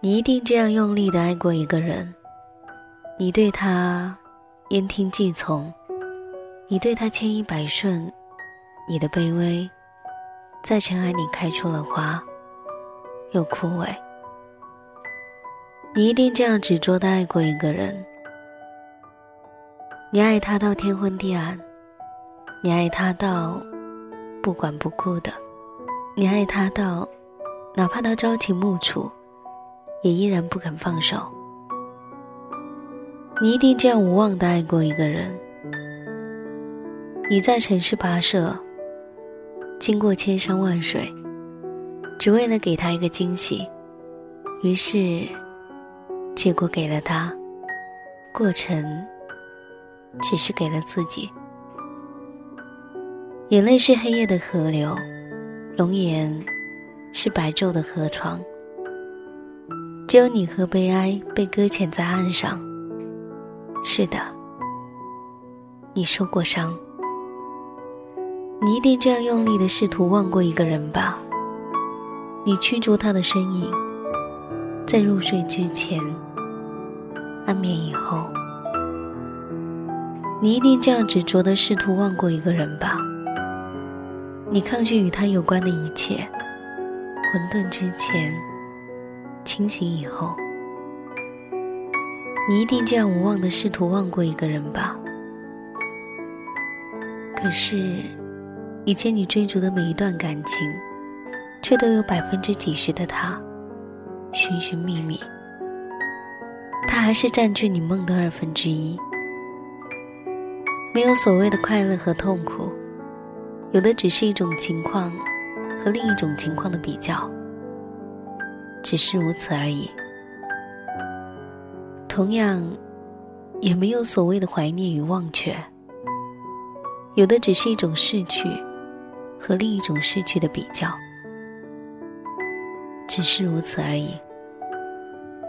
你一定这样用力的爱过一个人，你对他言听计从，你对他千依百顺，你的卑微在尘埃里开出了花，又枯萎。你一定这样执着的爱过一个人，你爱他到天昏地暗，你爱他到不管不顾的，你爱他到哪怕他朝秦暮楚。也依然不肯放手。你一定这样无望的爱过一个人。你在城市跋涉，经过千山万水，只为了给他一个惊喜。于是，结果给了他，过程只是给了自己。眼泪是黑夜的河流，容颜是白昼的河床。只有你和悲哀被搁浅在岸上。是的，你受过伤。你一定这样用力的试图忘过一个人吧？你驱逐他的身影，在入睡之前，安眠以后，你一定这样执着的试图忘过一个人吧？你抗拒与他有关的一切，混沌之前。清醒以后，你一定这样无望的试图忘过一个人吧？可是，以前你追逐的每一段感情，却都有百分之几十的他，寻寻觅觅，他还是占据你梦的二分之一。没有所谓的快乐和痛苦，有的只是一种情况和另一种情况的比较。只是如此而已。同样，也没有所谓的怀念与忘却。有的只是一种逝去，和另一种逝去的比较。只是如此而已。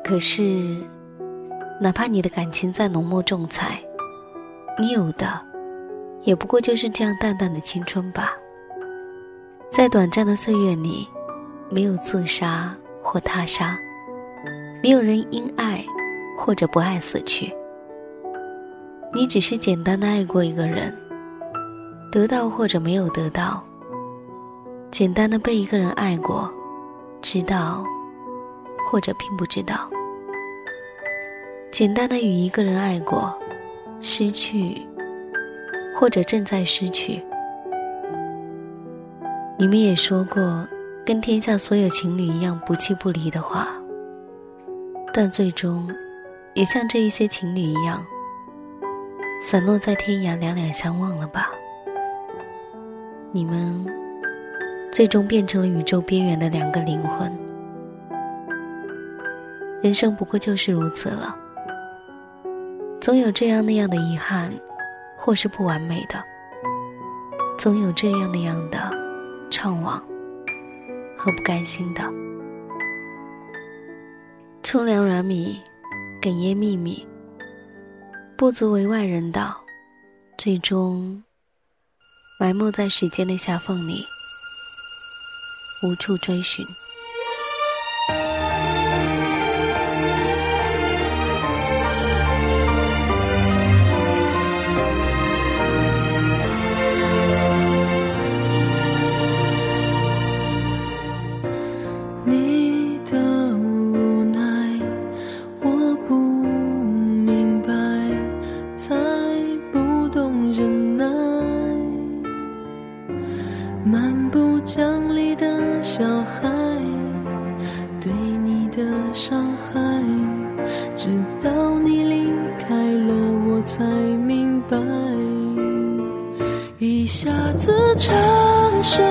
可是，哪怕你的感情再浓墨重彩，你有的，也不过就是这样淡淡的青春吧。在短暂的岁月里，没有自杀。或他杀，没有人因爱或者不爱死去。你只是简单的爱过一个人，得到或者没有得到，简单的被一个人爱过，知道或者并不知道，简单的与一个人爱过，失去或者正在失去。你们也说过。跟天下所有情侣一样不弃不离的话，但最终，也像这一些情侣一样，散落在天涯，两两相望了吧？你们最终变成了宇宙边缘的两个灵魂。人生不过就是如此了，总有这样那样的遗憾，或是不完美的，总有这样那样的怅惘。和不甘心的，粗粮软米，哽咽秘密，不足为外人道，最终埋没在时间的狭缝里，无处追寻。蛮不讲理的小孩对你的伤害直到你离开了我才明白。一下子成熟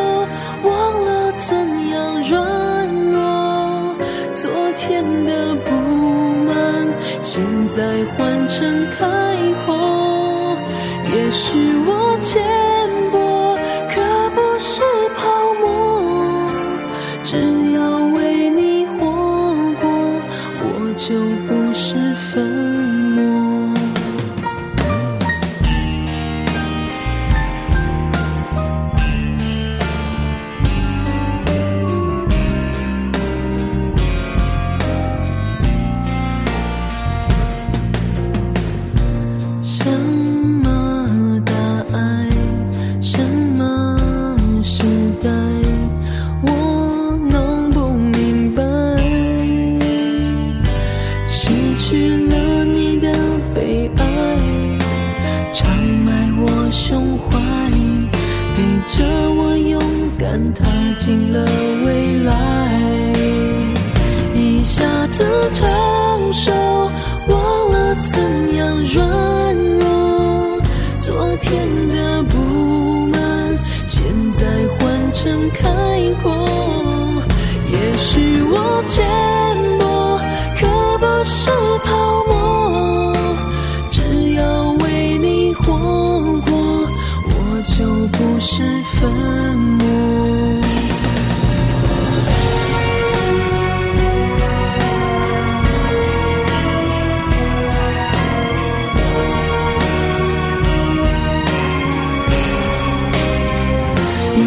忘了怎样软弱昨天的不满现在换成开阔也许我欠成熟，忘了怎样软弱。昨天的不满，现在换成开阔。也许我浅薄，可不是泡沫。只要为你活过，我就不是粉末。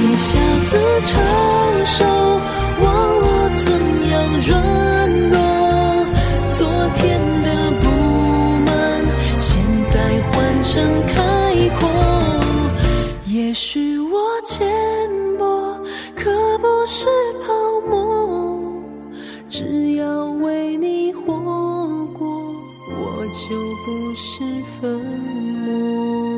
一下子成熟，忘了怎样软弱。昨天的不满，现在换成开阔。也许我浅薄，可不是泡沫。只要为你活过，我就不是粉末。